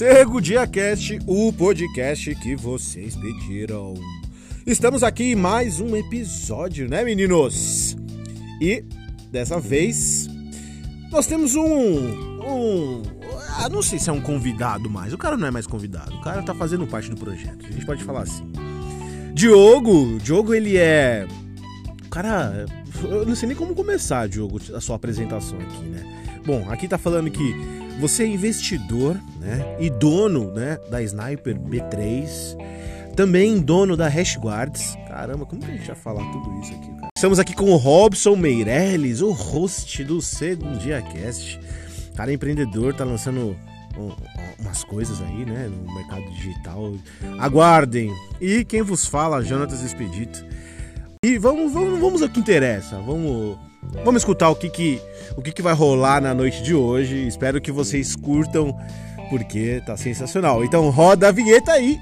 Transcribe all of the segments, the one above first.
Cego Dia Cast, o podcast que vocês pediram. Estamos aqui em mais um episódio, né, meninos? E dessa vez nós temos um. um ah, não sei se é um convidado mais. O cara não é mais convidado. O cara tá fazendo parte do projeto. A gente pode falar assim. Diogo, Diogo ele é. Cara, eu não sei nem como começar, Diogo, a sua apresentação aqui, né? Bom, aqui tá falando que você é investidor, né? E dono, né, da Sniper B3. Também dono da Hashguards. Caramba, como que a gente vai falar tudo isso aqui, cara? Estamos aqui com o Robson Meirelles, o host do Segundo Dia Cast. Cara empreendedor, tá lançando umas coisas aí, né, no mercado digital. Aguardem. E quem vos fala, Jonatas Expedito. E vamos, vamos, vamos ao que interessa. Vamos, vamos escutar o que que, o que que vai rolar na noite de hoje. Espero que vocês curtam, porque tá sensacional. Então roda a vinheta aí.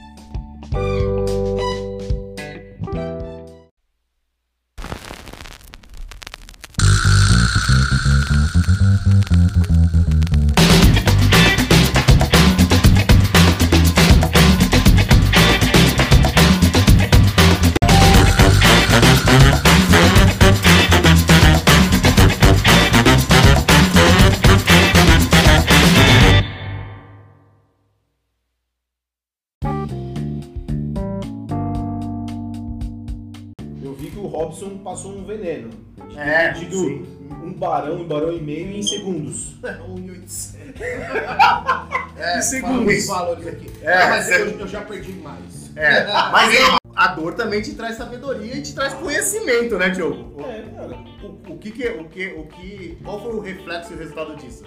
É, pedido sim. um barão, um barão e meio em segundos. 1,800. É, Que segundos. valores aqui. É, Ah, mas eu, eu já perdi mais. É, mas a dor também te traz sabedoria e te traz conhecimento, né, Diogo? É, cara. o, o que que, o que, o que, qual foi o reflexo e o resultado disso?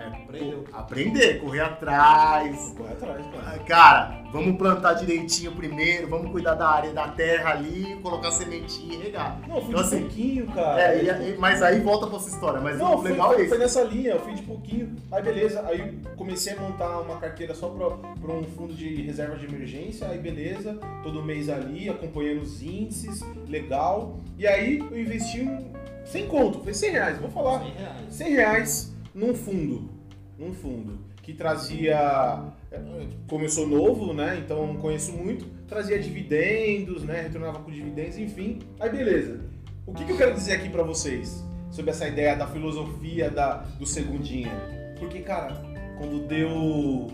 É, Aprendeu. aprender, correr atrás. Corre atrás, cara. Ah, Cara, vamos plantar direitinho primeiro, vamos cuidar da área da terra ali, colocar sementinha e regar. Não, eu fui Então, de assim, pouquinho, cara. É, e- e- mas aí volta pra essa história, mas Não, o foi, legal é foi, isso. foi nessa linha, eu fui de pouquinho. Aí beleza, aí comecei a montar uma carteira só pra, pra um fundo de reserva de emergência, aí beleza, todo mês ali, acompanhando os índices, legal. E aí eu investi um, sem conto, foi 100 reais, vou falar. 100 reais. 100 reais num fundo, num fundo, que trazia, como eu sou novo, né, então não conheço muito, trazia dividendos, né, retornava com dividendos, enfim, aí beleza. O que, que eu quero dizer aqui pra vocês sobre essa ideia da filosofia da, do segundinha? Porque, cara, quando deu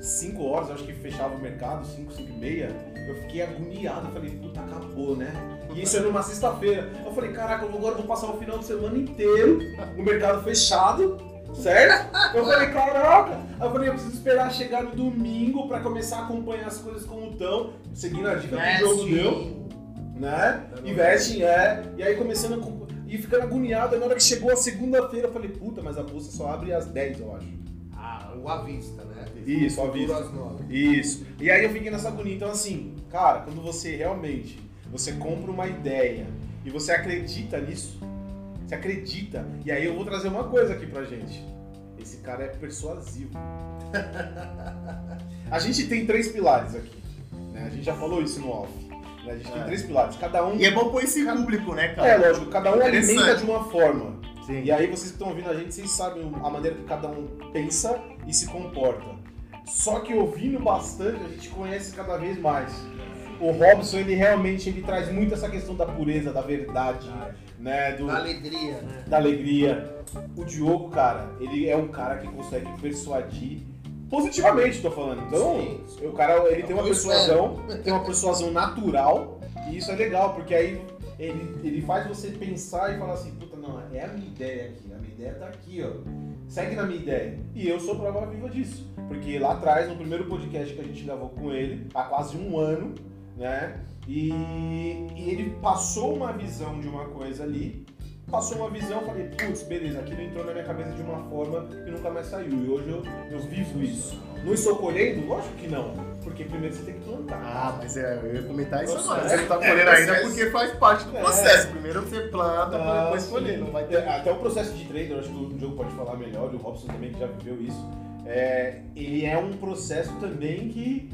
5 horas, eu acho que fechava o mercado, 5, 5 e meia, eu fiquei agoniado, eu falei, puta, acabou, né? E isso era numa sexta-feira. Eu falei, caraca, eu agora vou passar o final de semana inteiro o mercado fechado, certo? Eu falei, caraca! Eu falei, eu preciso esperar chegar no domingo pra começar a acompanhar as coisas como estão, seguindo a dica que o jogo deu, né? Investing, é. E aí começando a. E ficando agoniado, na hora que chegou a segunda-feira, eu falei, puta, mas a bolsa só abre às 10, eu acho. Ah, o à vista, né? Isso, à Futuro vista. às nove. Isso. E aí eu fiquei nessa agonia. Então, assim, cara, quando você realmente você compra uma ideia e você acredita nisso, você acredita. E aí eu vou trazer uma coisa aqui pra gente. Esse cara é persuasivo. A gente tem três pilares aqui. Né? A gente já falou isso no off. né? A gente tem É. três pilares. Cada um. E é bom pôr esse público, né, cara? É, lógico, cada um alimenta de uma forma. Sim. E aí vocês que estão ouvindo a gente, vocês sabem a maneira que cada um pensa e se comporta. Só que ouvindo bastante, a gente conhece cada vez mais. O Robson, ele realmente ele traz muito essa questão da pureza, da verdade, né? Do, Da alegria, né? da alegria. O Diogo, cara, ele é um cara que consegue persuadir positivamente, tô falando. Então, Sim, sim. o cara, ele tem uma Eu persuasão, tem uma persuasão natural, e isso é legal, porque aí ele, ele faz você pensar e falar assim, puta, não, é a minha ideia aqui, a minha ideia tá aqui, ó. Segue na minha ideia. E eu sou prova viva disso. Porque lá atrás, no primeiro podcast que a gente gravou com ele, há quase um ano, né? E, e ele passou uma visão de uma coisa ali, passou uma visão, falei, putz, beleza, aquilo entrou na minha cabeça de uma forma que nunca mais saiu. E hoje eu, eu vivo isso. Não estou colhendo? Lógico que não. Porque primeiro você tem que plantar. Ah, mas é, eu ia comentar isso agora. Você não tá É, colhendo ainda processo. porque faz parte do É. processo. Primeiro você planta Ah, depois colher. Não vai ter. É, Até o processo de trader, acho que o Diogo pode falar melhor, e o Robson também, que já viveu isso. É, ele é um processo também que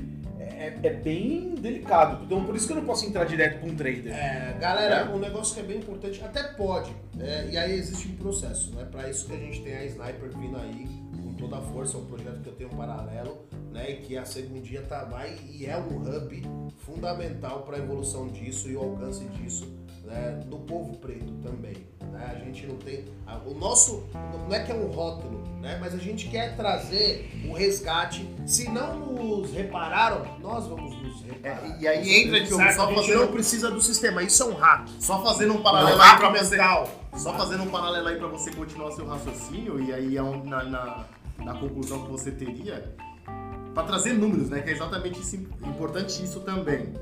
é, é bem delicado. Então, por isso que eu não posso entrar direto com um trader. É, galera, um negócio que é bem importante, até pode, é, e aí existe um processo, né? Pra isso que a gente tem a Sniper vindo aí com toda a força, é um projeto que eu tenho um paralelo, né? né? E que a segundinha tá, vai e é um hub fundamental para a evolução disso e o alcance disso né, do povo preto também. Né? A gente não tem. o nosso. Não é que é um rótulo, né? Mas a gente quer trazer o resgate. Se não nos repararam, nós vamos nos reparar. É, e aí entra que eu só a gente fazendo- não precisa do sistema, isso é um hack. Só fazendo um paralelo aí pra você. Só fazendo um paralelo aí pra você continuar seu raciocínio, e aí é um- na, na, na conclusão que você teria, pra trazer números, né? Que é exatamente isso, importante isso também.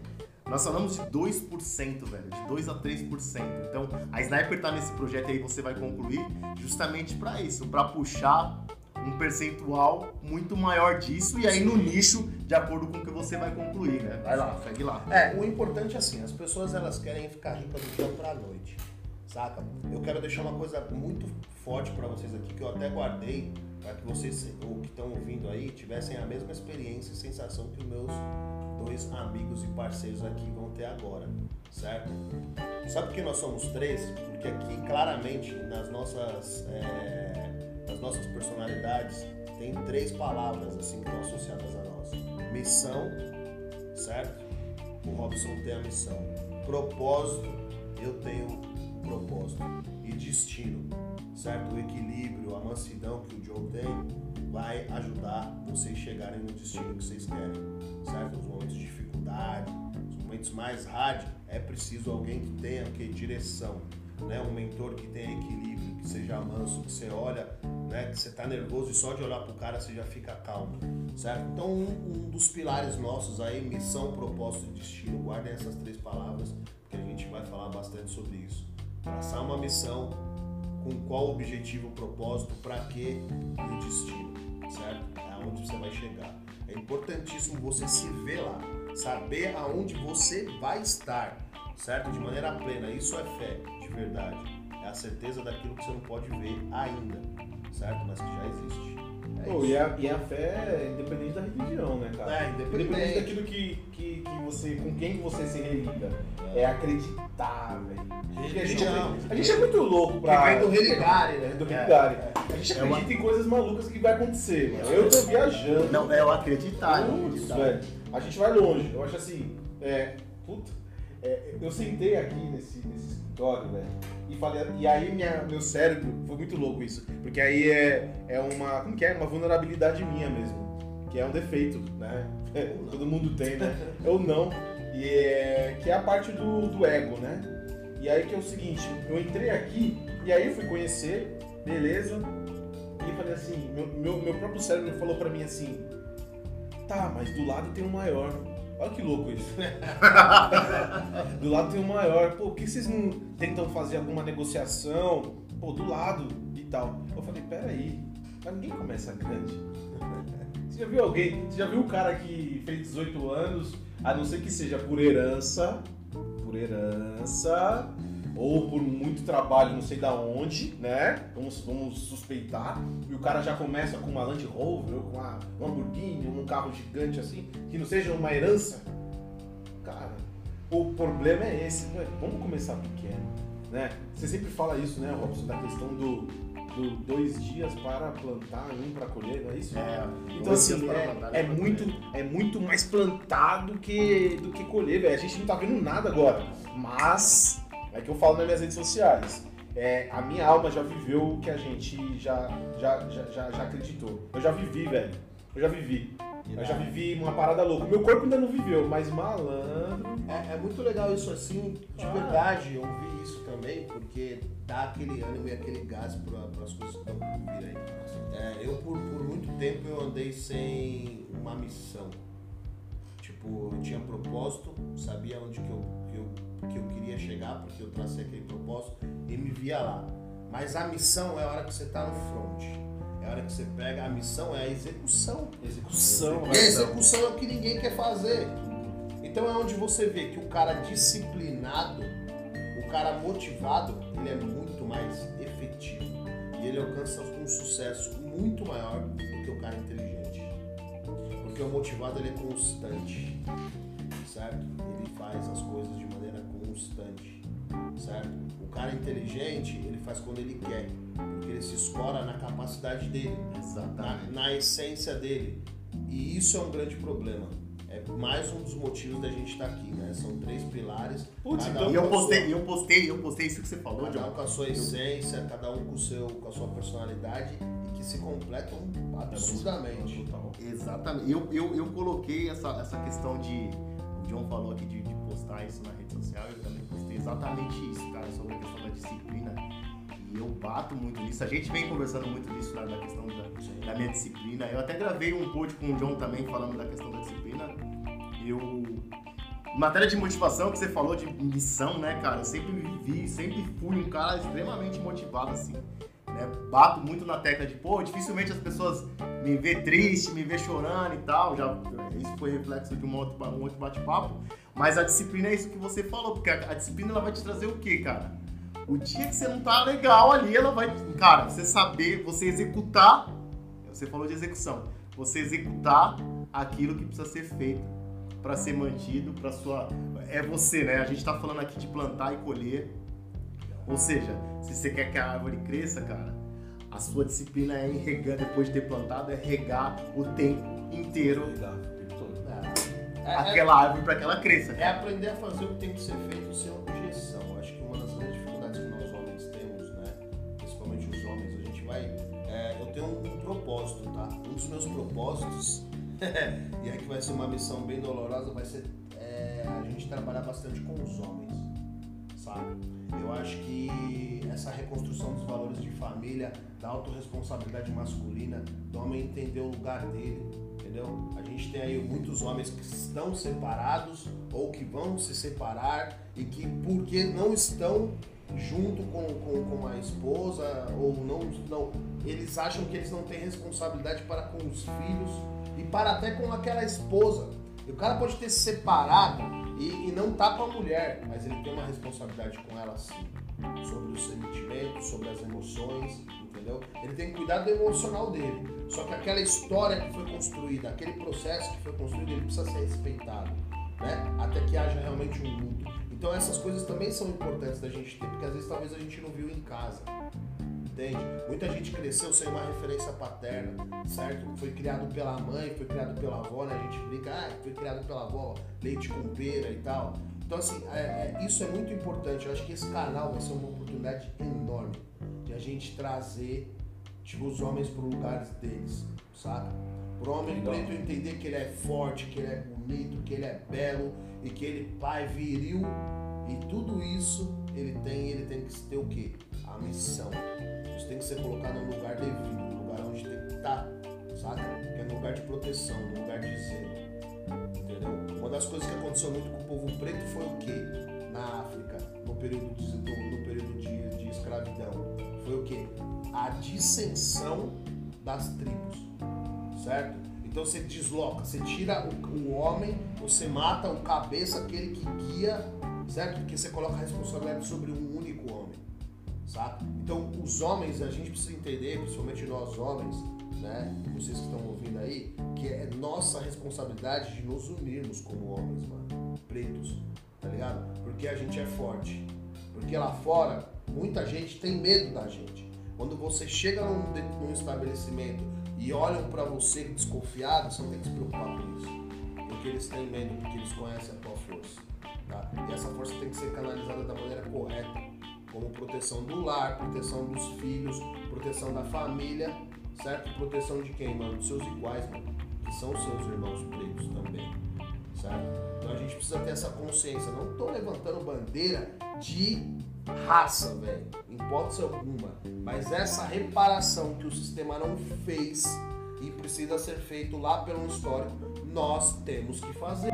Nós falamos de 2%, velho, de 2 a 3%. Então, a Sniper tá nesse projeto aí, você vai concluir justamente pra isso, pra puxar um percentual muito maior disso e aí no nicho, de acordo com o que você vai concluir, né? Vai lá, segue lá. É, o importante é assim, as pessoas elas querem ficar ricas do dia pra noite, saca? Eu quero deixar uma coisa muito forte pra vocês aqui, que eu até guardei, para que vocês, ou que estão ouvindo aí, tivessem a mesma experiência e sensação que os meus dois amigos e parceiros aqui vão ter agora, certo? Sabe por que nós somos três? Porque aqui, claramente, nas nossas, é, nas nossas personalidades, tem três palavras assim que estão associadas a nós. Missão, certo? O Robson tem a missão. Propósito, eu tenho o propósito. E destino, certo? O equilíbrio, a mansidão que o Joe tem vai ajudar vocês chegarem no destino que vocês querem, certo? Os momentos de dificuldade, os momentos mais hard, é preciso alguém que tenha que direção, né? Um mentor que tenha equilíbrio, que seja manso, que você olha, né? Que você tá nervoso e só de olhar pro cara você já fica calmo, certo? Então um, um dos pilares nossos aí, missão, propósito e destino, guardem essas três palavras, porque a gente vai falar bastante sobre isso. Traçar uma missão, com qual objetivo, propósito, para quê e o destino, certo? É aonde você vai chegar. É importantíssimo você se ver lá, saber aonde você vai estar, certo? De maneira plena. Isso é fé, de verdade. É a certeza daquilo que você não pode ver ainda, certo? Mas que já existe. É Pô, e, a, e a fé é independente da religião, né, cara? É, independente. Independente daquilo que, que, que você, com quem você se religa. É acreditar, velho. A gente, Religião. a gente é muito louco Que pra. vem do religare, né? É, do religare. A gente É acredita em coisas malucas que vai acontecer, mano. Eu tô viajando. Não, é o acreditar, é Putz, acreditar. velho. A gente vai longe. Eu acho assim, é. Puta. É, eu sentei aqui nesse, nesse escritório, velho. E falei. E aí minha, meu cérebro. Foi muito louco isso. Porque aí é, é uma. Como que é? Uma vulnerabilidade minha mesmo. Que é um defeito, né? Todo mundo tem, né? Ou não. E é, que é a parte do, do ego, né? E aí que é o seguinte, eu entrei aqui e aí fui conhecer, beleza. E falei assim, meu, meu, meu próprio cérebro falou pra mim assim, tá, mas do lado tem um maior. Olha que louco isso. do lado tem um maior. Pô, por que vocês não tentam fazer alguma negociação? Pô, do lado e tal. Eu falei, peraí, mas ninguém começa grande. Você já viu alguém? Você já viu o cara que fez 18 anos, a não ser que seja por herança, por herança, ou por muito trabalho, não sei da onde, né? Vamos, vamos suspeitar. E o cara já começa com uma Land Rover, ou com uma Lamborghini, um carro gigante assim, que não seja uma herança. Cara, o problema é esse, né? Vamos começar pequeno, né? Você sempre fala isso, né, Robson, da questão do, do dois dias para plantar, um para colher, não é isso? É, Então assim, é, plantar, é para muito, colher. é muito mais plantar do que, do que colher, velho. A gente não tá vendo nada agora. Mas, é que eu falo nas minhas redes sociais. É, a minha alma já viveu o que a gente já, já, já, já, já acreditou. Eu já vivi, velho. Eu já vivi. Eu já vivi uma parada louca. Meu corpo ainda não viveu, mas malandro. É, é muito legal isso assim, de Ah. verdade, eu vi isso também, porque dá aquele ânimo e aquele gás para as coisas que estão por vir aí. É, eu, por, por muito tempo, eu andei sem uma missão. Tipo, eu tinha propósito, sabia onde que eu, que eu, que eu queria chegar, porque eu tracei aquele propósito e me via lá. Mas a missão é a hora que você tá no front. É a hora que você pega, a missão é a execução. Execução, E a execução é o que ninguém quer fazer. Então é onde você vê que o cara disciplinado, o cara motivado, ele é muito mais efetivo. E ele alcança um sucesso muito maior do que o cara inteligente. Porque o motivado ele é constante, certo? Ele faz as coisas de constante, certo? O cara inteligente, ele faz quando ele quer, porque ele se escora na capacidade dele na, Exatamente. na essência dele. E isso é um grande problema. É mais um dos motivos da gente estar aqui, né? São três pilares. Putz, cada então- um E eu com a postei, eu postei, eu postei isso que você falou, sua, cada um com a sua essência, cada um com, o seu, com a sua personalidade e que se completam absurdamente. Exatamente. Eu, eu, eu coloquei essa, essa questão de. O John falou aqui de, de postar isso na rede social, eu também postei exatamente isso, cara, sobre a questão da disciplina. E eu bato muito nisso. A gente vem conversando muito disso lá da questão da, da minha disciplina. Eu até gravei um post com o John também falando da questão da disciplina. Eu. Em matéria de motivação que você falou de missão, né, cara? Eu sempre vivi, sempre fui um cara extremamente motivado, assim. Né? Bato muito na tecla de, pô, dificilmente as pessoas me vê triste, me vê chorando e tal. Já, isso foi reflexo de um outro, um outro bate-papo. Mas a disciplina é isso que você falou, porque a, a disciplina ela vai te trazer o quê, cara? O dia que você não tá legal ali, ela vai. Cara, você saber, você executar. Você falou de execução. Você executar aquilo que precisa ser feito para ser mantido, para sua. É você, né? A gente tá falando aqui de plantar e colher. Ou seja, se você quer que a árvore cresça, cara, a sua disciplina é em regar, depois de ter plantado, é regar o tempo inteiro Legal, o tempo todo. É, é- aquela árvore para que ela cresça. é aprender a fazer o que tem que ser feito sem objeção. Acho que uma das grandes dificuldades que nós homens temos, né? Principalmente os homens, a gente vai. é, eu tenho um, um propósito, tá? Um dos meus propósitos, e aí que vai ser uma missão bem dolorosa, vai ser é, a gente trabalhar bastante com os homens, sabe? Eu acho que essa reconstrução dos valores de família, da autorresponsabilidade masculina, do homem entender o lugar dele, entendeu? A gente tem aí muitos homens que estão separados ou que vão se separar e que porque não estão junto com, com, com a esposa ou não, não eles acham que eles não têm responsabilidade para com os filhos e para até com aquela esposa. E o cara pode ter se separado e, e não tá com a mulher, mas ele tem uma responsabilidade com ela sim. Sobre os sentimentos, sobre as emoções, entendeu? Ele tem que cuidar do emocional dele. Só que aquela história que foi construída, aquele processo que foi construído, ele precisa ser respeitado, né? Até que haja realmente um luto. Então essas coisas também são importantes da gente ter, porque às vezes talvez a gente não viu em casa. Entende? Muita gente cresceu sem uma referência paterna, certo? Foi criado pela mãe, foi criado pela avó, né? A gente brinca, ah, foi criado pela avó, leite com pera e tal. Então, assim, é- é- isso é muito importante. Eu acho que esse canal vai ser uma oportunidade enorme de a gente trazer, tipo, os homens para lugares deles, saca? Pro homem Legal. preto entender que ele é forte, que ele é bonito, que ele é belo e que ele pai viril e tudo isso ele tem, ele tem que ter o quê? A missão. Isso tem que ser colocado no lugar devido, no lugar onde tem que estar, saca? Que é no lugar de proteção, no lugar de zelo. Das coisas que aconteceu muito com o povo preto foi o quê? Na África, no período de, no período de, de escravidão. Foi o quê? A dissensão das tribos. Certo? Então você desloca, você tira o, o homem, você mata o cabeça, aquele que guia, certo? Porque você coloca a responsabilidade sobre um único homem sabe? Então, os homens, a gente precisa entender, principalmente nós homens, né? Vocês que estão ouvindo aí, que é nossa responsabilidade de nos unirmos como homens, mano. Pretos, tá ligado? Porque a gente é forte. Porque lá fora, muita gente tem medo da gente. Quando você chega num, num estabelecimento e olham pra você desconfiado, você não tem que se preocupar com isso. Porque eles têm medo, porque eles conhecem a tua força. Tá? E essa força tem que ser canalizada da maneira correta como proteção do lar, proteção dos filhos, proteção da família, certo? Proteção de quem, mano? Dos seus iguais, mano. Que são seus irmãos pretos também, certo? Então a gente precisa ter essa consciência. Não tô levantando bandeira de raça, velho, em hipótese alguma. Mas essa reparação que o sistema não fez e precisa ser feito lá pelo histórico, nós temos que fazer.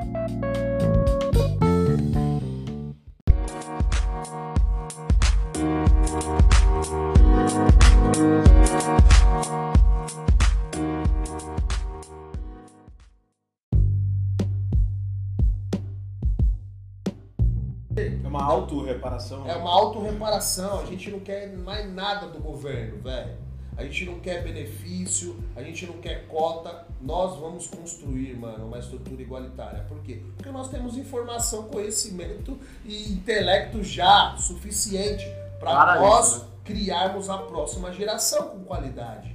Auto-reparação. É uma autorreparação. A gente não quer mais nada do governo, velho. A gente não quer benefício, a gente não quer cota. Nós vamos construir, mano, uma estrutura igualitária. Por quê? Porque nós temos informação, conhecimento e intelecto já suficiente para Para nós isso, né? criarmos a próxima geração com qualidade.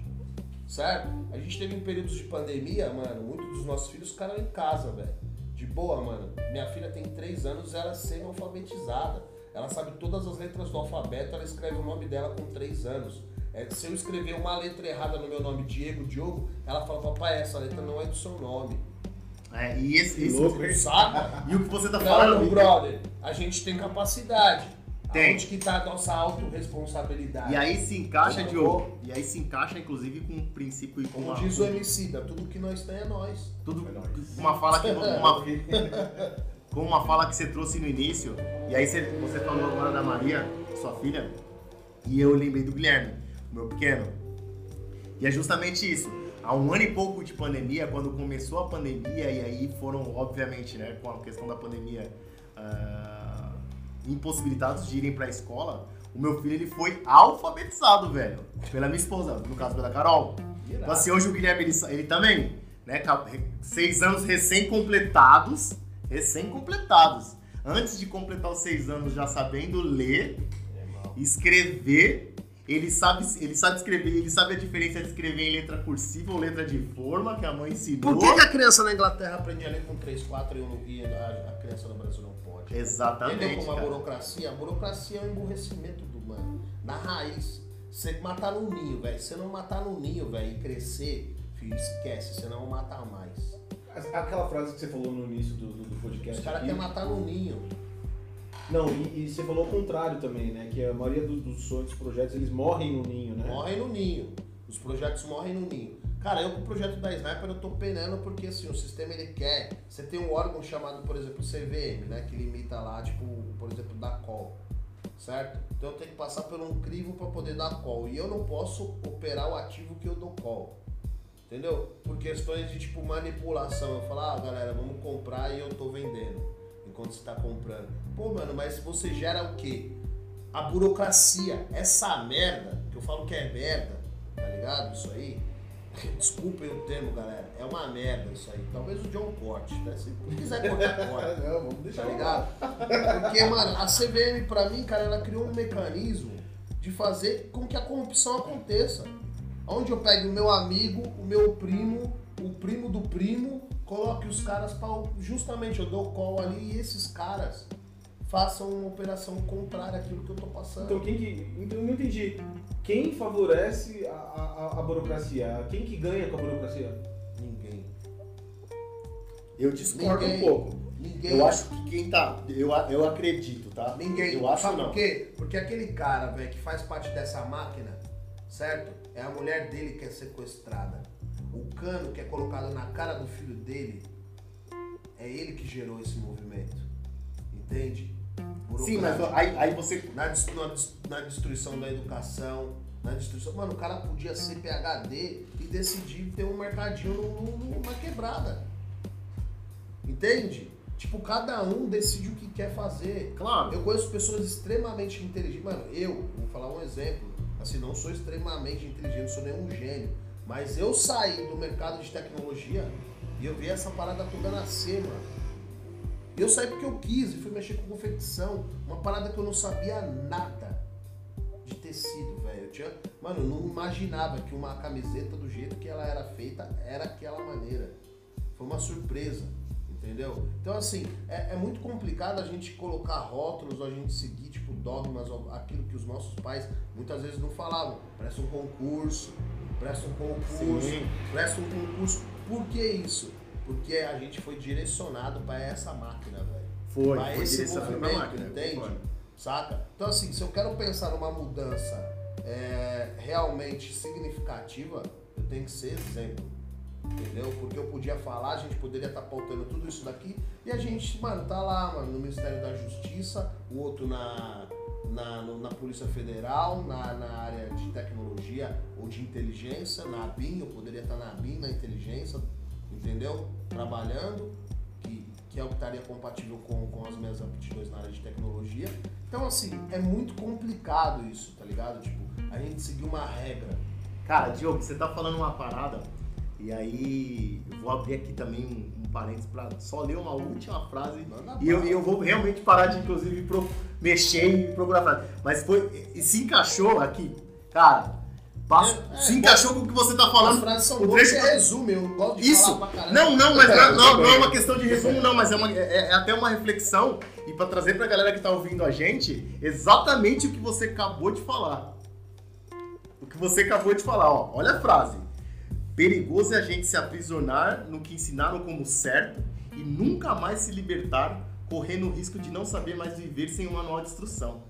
certo? A gente teve em períodos de pandemia, mano, muitos dos nossos filhos ficaram em casa, velho. De boa, mano. Minha filha tem 3 anos, ela é semi-alfabetizada. Ela sabe todas as letras do alfabeto, ela escreve o nome dela com 3 anos. É, se eu escrever uma letra errada no meu nome, Diego, Diogo, ela fala, papai, essa letra não é do seu nome. É, e esse, esse- louco? Saca? e o que você tá Não, falando, brother, a gente tem capacidade. Tem. Onde que tá a nossa autorresponsabilidade? E aí se encaixa, Como Diogo. E aí se encaixa, inclusive, com um princípio e com Como uma, diz o Emicida, tudo que nós tem é nós. tudo, É nóis. uma fala que uma, com uma fala que você trouxe no início. E aí você, você falou agora da Maria, sua filha, e eu lembrei do Guilherme, o meu pequeno. E é justamente isso. Há um ano e pouco de pandemia, quando começou a pandemia, e aí foram, obviamente, né, com a questão da pandemia, ah, impossibilitados de irem pra escola, o meu filho ele foi alfabetizado, velho, pela minha esposa, no caso pela Carol. Então, assim, hoje o Guilherme, ele, ele também, né? Seis anos recém-completados. Recém-completados. Antes de completar os seis anos, já sabendo ler, escrever. Ele sabe, ele sabe escrever, ele sabe a diferença de escrever em letra cursiva ou letra de forma, que a mãe ensinou. Por que, que a criança na Inglaterra aprende a ler com 3, 4 e, a, a criança no Brasil não pode? Entendeu Exatamente. como a burocracia? A burocracia é um emburrecimento do humano. Na raiz. Você matar no ninho, velho. Se não matar no ninho, velho, e crescer, filho, esquece, você não matar mais. Aquela frase que você falou no início do, do, podcast. Os caras querem matar no ninho. Não, e, e você falou o contrário também, né? Que a maioria dos, dos sonhos, dos projetos, eles morrem no ninho, né? Morrem no ninho. Os projetos morrem no ninho. Cara, eu com o projeto da Sniper eu tô penando porque assim, o sistema ele quer. Você tem um órgão chamado, por exemplo, CVM, né? Que limita lá, tipo, por exemplo, da call. Certo? Então eu tenho que passar por um crivo para poder dar call. E eu não posso operar o ativo que eu dou call. Entendeu? Por questões de tipo manipulação. Eu falo, ah, galera, vamos comprar e eu tô vendendo. Enquanto você tá comprando. Pô, mano, mas você gera o quê? A burocracia, essa merda, que eu falo que é merda, tá ligado? Isso aí. Desculpem o termo, galera. É uma merda isso aí. Talvez o John corte, né? Se quiser cortar, corta. Não, vamos Tá deixar ligado? Porque, mano, a CVM, pra mim, cara, ela criou um mecanismo de fazer com que a corrupção aconteça. Onde eu pego o meu amigo, o meu primo, o primo do primo, coloque os caras pra. Justamente, eu dou call ali e esses caras façam uma operação contrária àquilo que eu tô passando. Então quem que. Então eu não entendi. Quem favorece a, a, a burocracia? Quem que ganha com a burocracia? Ninguém. Eu discordo Ninguém. um pouco. Ninguém. Eu acho que quem tá. Eu, eu acredito, tá? Ninguém. Eu acho Sabe não. por quê? Porque aquele cara, velho, que faz parte dessa máquina, certo? É a mulher dele que é sequestrada. O cano que é colocado na cara do filho dele, é ele que gerou esse movimento. Entende? Sim, mas aí, aí você. Na, na na destruição da educação, na destruição. Mano, o cara podia ser PHD e decidir ter um mercadinho numa quebrada. Entende? Tipo, cada um decide o que quer fazer. Claro. Eu conheço pessoas extremamente inteligentes. Mano, eu, vou falar um exemplo. Assim, não sou extremamente inteligente, não sou nenhum gênio. Mas eu saí do mercado de tecnologia e eu vi essa parada toda nascer, mano. Eu saí porque eu quis e fui mexer com confecção. Uma parada que eu não sabia nada de tecido, velho. Eu tinha, mano, eu não imaginava que uma camiseta do jeito que ela era feita era aquela maneira. Foi uma surpresa, entendeu? Então, assim, é, é muito complicado a gente colocar rótulos, a gente seguir, tipo, dogmas, aquilo que os nossos pais muitas vezes não falavam. Presta um concurso, presta um concurso, Sim. presta um concurso. Por que isso? Porque a gente foi direcionado para essa máquina, velho. Foi. Pra foi esse movimento, máquina, entende? concordo. Saca? Então, assim, se eu quero pensar numa mudança é, realmente significativa, eu tenho que ser exemplo. Entendeu? Porque eu podia falar, a gente poderia estar pautando tudo isso daqui e a gente, mano, tá lá, mano, no Ministério da Justiça, o outro na, na, no- na Polícia Federal, na, na área de tecnologia ou de inteligência, na ABIN, eu poderia estar na ABIN, na inteligência, entendeu? Trabalhando, que, que é o que estaria compatível com, com as minhas aptidões na área de tecnologia. Então, assim, é muito complicado isso, tá ligado? Tipo, a gente seguir uma regra. Cara, Diogo, você tá falando uma parada, e aí eu vou abrir aqui também um, um parênteses pra só ler uma última frase. Manda E eu, eu vou realmente parar de, inclusive, pro- mexer e procurar frase. Mas foi. E se encaixou aqui, cara. passa- É, é, se encaixou com o que você tá As falando. frases são o trecho- você resume, eu gosto de Isso. falar pra caralho. Não, não, mas É, não, não, não é uma questão de resumo, não, mas é, uma- é- é até uma reflexão e pra trazer pra galera que tá ouvindo a gente exatamente o que você acabou de falar. O que você acabou de falar, ó. Olha a frase. Perigoso é a gente se aprisionar no que ensinaram como certo e nunca mais se libertar, correndo o risco de não saber mais viver sem um manual de instrução.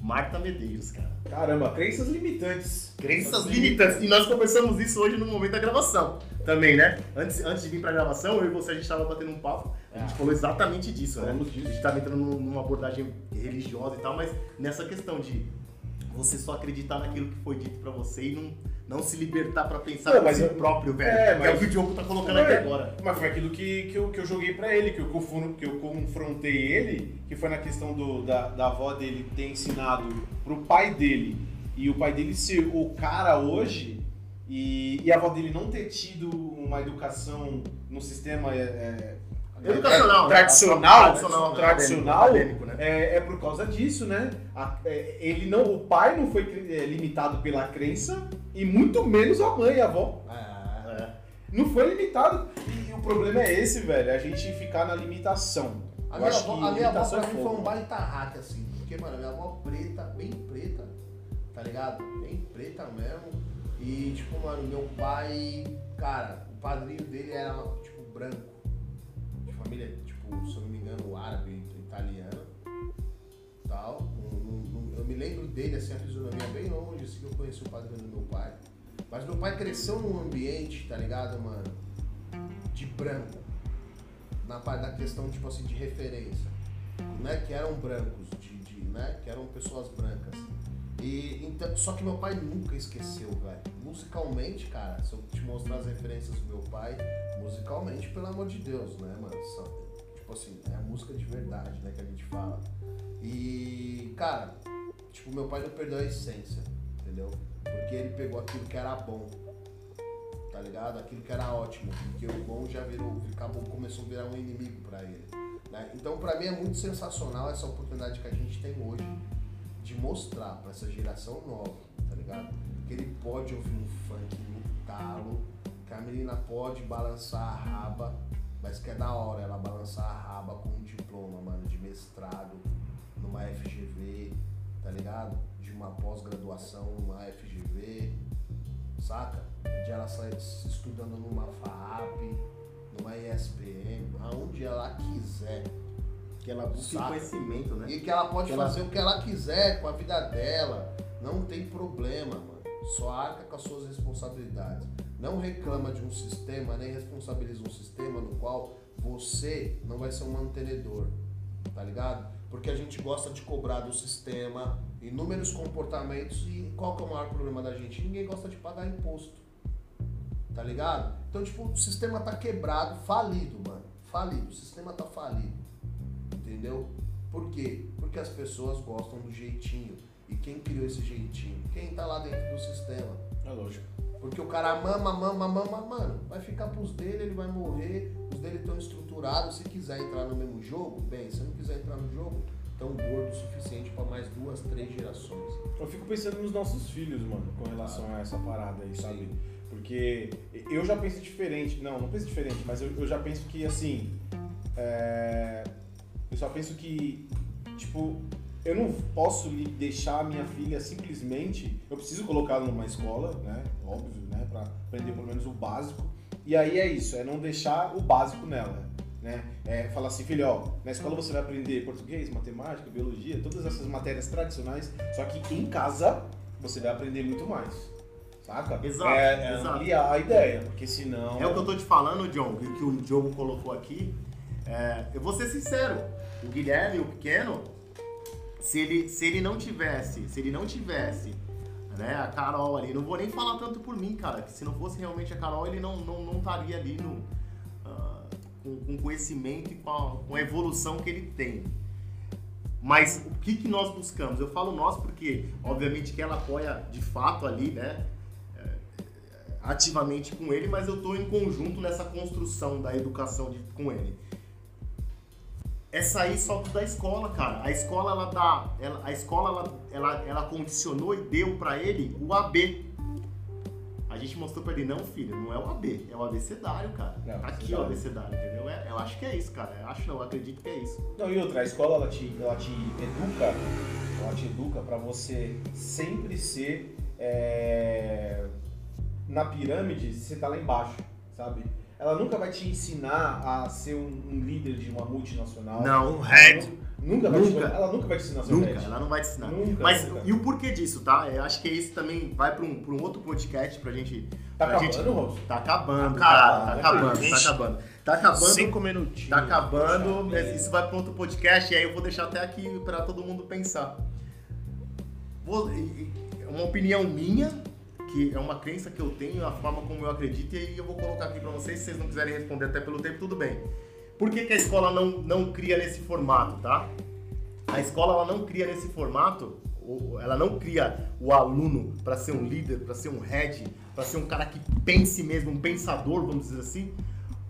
Marta Medeiros, cara. Caramba, crenças limitantes. Crenças limitantes. E nós conversamos isso hoje no momento da gravação. Também, né? Antes, antes de vir pra gravação, eu e você, a gente tava batendo um papo. A gente falou exatamente disso, né? Disso. A gente tava entrando num- numa abordagem religiosa e tal, mas nessa questão de você só acreditar naquilo que foi dito pra você e não, não se libertar pra pensar Não, por mas si eu- próprio, velho. É, Que é mas- o que o Diogo tá colocando aqui é. agora. Mas foi aquilo que, que, eu, que eu joguei pra ele, que eu, que eu confrontei ele, que foi na questão do, da, da avó dele ter ensinado pro pai dele e o pai dele ser o cara hoje e, e a avó dele não ter tido uma educação no sistema é, é, Educacional, né? tradicional, Tradicional, né? tradicional, Acadêmico, né? é, é por causa disso, né? A- é, ele não, o pai não foi é, limitado pela crença e muito menos a mãe, a avó. É. É. Não foi limitado. E, o problema é esse, velho. A gente ficar na limitação. A Eu minha avó, a minha avó pra é mim foi um baita hack, assim. Porque, mano, a minha avó preta, bem preta, tá ligado? Bem preta mesmo. E, tipo, mano, meu pai, cara, o padrinho dele era, tipo, branco. Família, tipo, se eu não me engano, árabe, italiana. Tal. Eu me lembro dele, assim, a fisionomia bem longe, assim, que eu conheci o padrinho do meu pai. Mas meu pai cresceu num ambiente, tá ligado, mano? De branco na parte da questão tipo assim de referência, né? Que eram brancos, de, de, né? Que eram pessoas brancas. E então, só que meu pai nunca esqueceu, velho. Musicalmente, cara, se eu te mostrar as referências do meu pai, musicalmente, pelo amor de Deus, né, mano? Tipo assim, é a música de verdade, né, que a gente fala. E, cara, tipo, meu pai não perdeu a essência, entendeu? Porque ele pegou aquilo que era bom, tá ligado? Aquilo que era ótimo, porque o bom já virou, acabou, começou a virar um inimigo pra ele. né? Então, pra mim é muito sensacional essa oportunidade que a gente tem hoje de mostrar pra essa geração nova, tá ligado? Que ele pode ouvir um funk no talo, que a menina pode balançar a raba, mas que é da hora ela balançar a raba com um diploma, mano, de mestrado numa FGV, tá ligado? De uma pós-graduação numa FGV, saca? De ela sair estudando numa FAAP, numa ESPM, aonde ela quiser. Que ela busque Saca. conhecimento, né? E que ela pode Que ela- fazer o que ela quiser com a vida dela. Não tem problema, mano. Só arca com as suas responsabilidades. Não reclama de um sistema, nem responsabiliza um sistema no qual você não vai ser um mantenedor. Tá ligado? Porque a gente gosta de cobrar do sistema inúmeros comportamentos e qual que é o maior problema da gente? Ninguém gosta de pagar imposto. Tá ligado? Então, tipo, o sistema tá quebrado, falido, mano. Falido. O sistema tá falido. Entendeu? Por quê? Porque as pessoas gostam do jeitinho. E quem criou esse jeitinho? Quem tá lá dentro do sistema. É lógico. Porque o cara mama, mama, mama, mano. Vai ficar pros dele, ele vai morrer. Os dele estão estruturados. Se quiser entrar no mesmo jogo, bem. Se não quiser entrar no jogo, tão gordo o suficiente pra mais duas, três gerações. Eu fico pensando nos nossos filhos, mano, com relação a essa parada aí, sabe? Porque eu já penso diferente. Não, não penso diferente, mas eu, eu já penso que, assim. é, Eu só penso que, tipo, eu não posso lhe deixar a minha filha simplesmente. Eu preciso colocá-la numa escola, né? Óbvio, né? Pra aprender pelo menos o básico. E aí é isso, é não deixar o básico nela. Né? É, falar assim, filho, ó, na escola você vai aprender português, matemática, biologia, todas essas matérias tradicionais, só que em casa você vai aprender muito mais. Saca? Exato, É, é exato. ampliar a ideia, porque senão. É o que eu tô te falando, John, que o Diogo colocou aqui. É, eu vou ser sincero, o Guilherme, o pequeno, se ele, se ele não tivesse, se ele não tivesse, né, a Carol ali, não vou nem falar tanto por mim, cara, que se não fosse realmente a Carol, ele não, não, não estaria ali no, ah, com, com conhecimento e com a, com a evolução que ele tem. Mas o que, que nós buscamos? Eu falo nós porque, obviamente, que ela apoia de fato ali, né? ativamente com ele, mas eu estou em conjunto nessa construção da educação de- com ele. É sair só da escola, cara. A escola ela dá, ela- a escola ela, ela, ela condicionou e deu para ele o AB. gente mostrou pra ele, não, filho, não é o AB, é o abecedário, cara. Não, Tá aqui o abecedário. entendeu? É- eu acho que é isso, cara. Eu acho não, eu acredito que é isso. Não, e outra, a escola ela te, ela te educa, ela te educa pra você sempre ser é, na pirâmide, você tá lá embaixo, sabe? Ela nunca vai te ensinar a ser um, um líder de uma multinacional. Não, Ela head. nu- Nunca vai te, Nunca. ela nunca vai te ensinar a ser Nunca, head. ela não vai te ensinar. Nunca, Mas nunca. e o porquê disso, tá? Eu acho que esse também vai pra um, pra um outro podcast pra gente. Tá pra acabando, gente... Robson? Tá acabando, Tá cara. acabando, Tá né, acabando, tá acabando. Tá acabando. Cinco minutinhos. Tá acabando, isso vai para outro podcast e aí eu vou deixar até aqui para todo mundo pensar. Vou- uma opinião minha, que é uma crença que eu tenho, a forma como eu acredito, e aí eu vou colocar aqui para vocês, se vocês não quiserem responder até pelo tempo, tudo bem. Por que, que a escola não, não cria nesse formato, tá? A escola ela não cria nesse formato, ela não cria o aluno para ser um líder, para ser um head, para ser um cara que pense mesmo, um pensador, vamos dizer assim,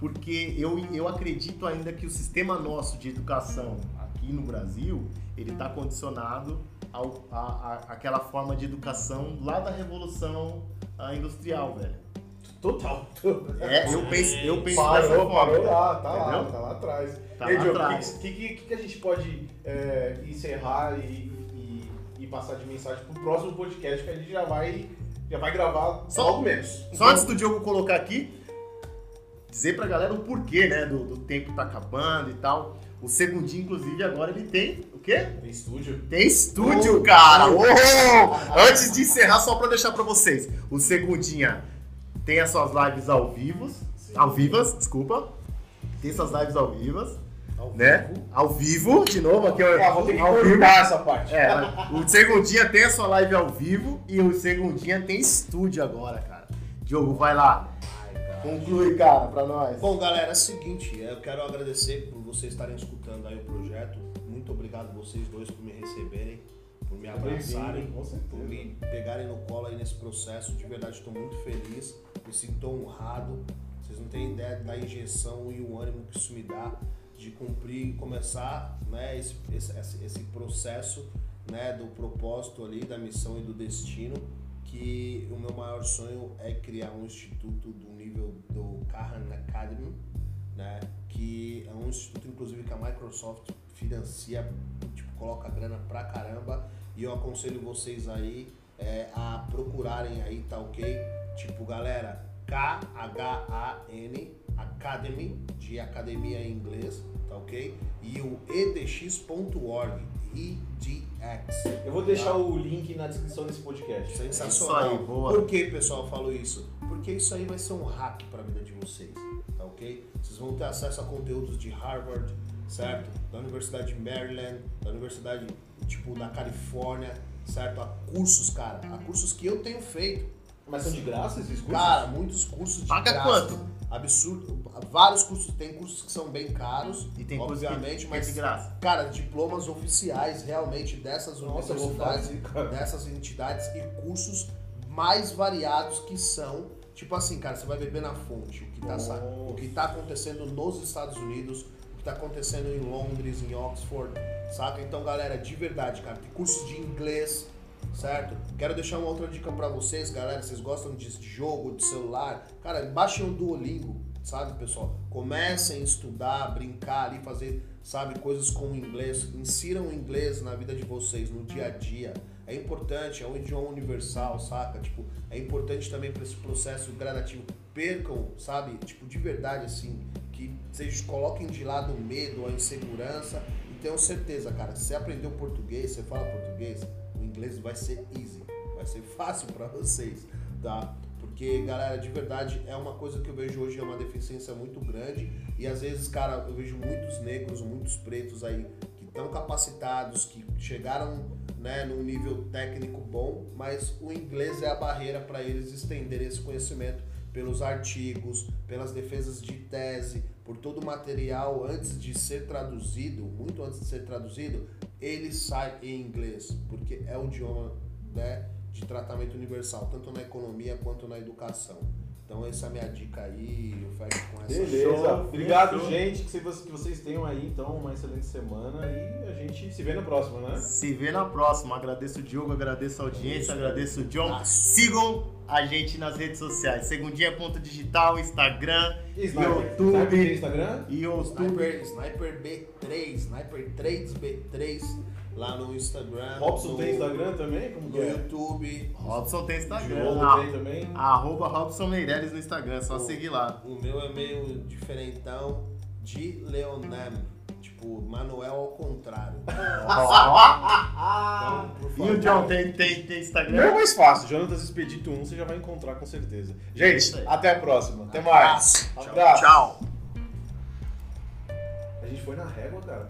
porque eu, eu acredito ainda que o sistema nosso de educação aqui no Brasil, ele está condicionado ao, a, a- àquela forma de educação lá da Revolução ah, Industrial, velho. Total. É, eu penso, eu penso Parou, parou lá, tá lá, entendeu? tá lá atrás. Tá e aí, lá o que, que, que, a gente pode é, encerrar e, e, e passar de mensagem pro próximo podcast que a gente já vai, já vai gravar Só- logo menos. Só antes do Diogo colocar aqui, dizer pra galera o porquê, né, do, do tempo tá acabando e tal. O segundinho, inclusive, agora ele tem quê? Tem estúdio. Tem estúdio, cara! Oh! Antes de encerrar, só pra deixar pra vocês. O Segundinha tem as suas lives ao vivo. Ao vivas, desculpa. Tem suas lives ao vivas, Ao né? vivo. Ao vivo, de novo, aqui é Ah, vou ter que ao vivo. essa parte. É, o Segundinha tem a sua live ao vivo e o Segundinha tem estúdio agora, cara. Diogo, vai lá. Conclui, cara, pra nós. Bom, galera, é o seguinte, eu quero agradecer por vocês estarem escutando aí o projeto. Muito obrigado vocês dois por me receberem, por me abraçarem, por me pegarem no colo aí nesse processo. De verdade, estou muito feliz, me sinto honrado. Vocês não têm ideia da injeção e o ânimo que isso me dá de cumprir e começar né, esse, esse, esse- processo né, do propósito ali, da missão e do destino. Que o meu maior sonho é criar um instituto do nível do Khan Academy, né? Que é um instituto, inclusive, que a Microsoft financia, tipo, coloca grana pra caramba. E eu aconselho vocês aí é, a procurarem aí, tá ok? Tipo, galera, K-H-A-N Academy, de academia em inglês, tá ok? E o edx.org, EDX. Eu vou deixar o link na descrição desse podcast. Sensacional. Isso aí, boa. Por que, pessoal, eu falo isso? Porque isso aí vai ser um hack para a vida de vocês, tá ok? Vocês vão ter acesso a conteúdos de Harvard, certo? Da Universidade de Maryland, da Universidade, tipo, da Califórnia, certo? A cursos, cara. A cursos que eu tenho feito. Mas são de graça esses cursos? Cara, muitos cursos de Paga graça. quanto? Absurdo. Vários cursos. Tem cursos que são bem caros, E tem que- obviamente, que é mas de graça. Cara, diplomas oficiais realmente dessas Nossa, universidades, fazer, dessas entidades e cursos mais variados que são, tipo assim, cara, você vai beber na fonte o que tá, o que tá acontecendo nos Estados Unidos, o que tá acontecendo em Londres, em Oxford, saca? Então, galera, de verdade, cara, tem cursos de inglês, certo? Quero deixar uma outra dica pra vocês, galera, vocês gostam de jogo, de celular, cara, baixem o Duolingo, sabe, pessoal? Comecem a estudar, brincar ali, fazer, sabe, coisas com o inglês, insiram o inglês na vida de vocês, no dia a dia. É importante, é um idioma universal, saca? Tipo, é importante também para esse processo gradativo. Percam, sabe? Tipo, de verdade, assim, que vocês coloquem de lado o medo, a insegurança e tenham certeza, cara, se você aprendeu português, você fala português, o inglês vai ser easy, vai ser fácil para vocês, tá? Porque, galera, de verdade, é uma coisa que eu vejo hoje é uma deficiência muito grande e às vezes, cara, eu vejo muitos negros, muitos pretos aí estão capacitados, que chegaram né, num nível técnico bom, mas o inglês é a barreira para eles estenderem esse conhecimento pelos artigos, pelas defesas de tese, por todo o material antes de ser traduzido, muito antes de ser traduzido, ele sai em inglês, porque é o idioma né, de tratamento universal, tanto na economia quanto na educação. Então essa é a minha dica aí, eu fecho com essa Beleza. Show, Obrigado, fechou. gente. Que vocês, que vocês tenham aí, então, uma excelente semana e a gente se vê no próximo, né? Se vê na próxima. Agradeço o Diogo, agradeço a audiência, agradeço o John. Nossa. Sigam a gente nas redes sociais. Segundinha.digital, Instagram, E Sniper? YouTube. Sniper Instagram? e YouTube. Sniper, Sniper B3, Sniper 3 B3 lá no Instagram. Robson no, tem Instagram também? Como No é? YouTube. Robson tem Instagram. Diogo Ah, tem também? Arroba Robson Meireles no Instagram, é só O- seguir lá. O meu é meio diferentão de Leonam. Tipo, Manuel ao contrário. Então, E o John tem, tem, tem Não é Instagram? mais fácil. Jonatas Expedito 1 você já vai encontrar com certeza. Gente, aí. até a próxima. Até mais. Tchau. Abraço. Tchau. A gente foi na régua, cara.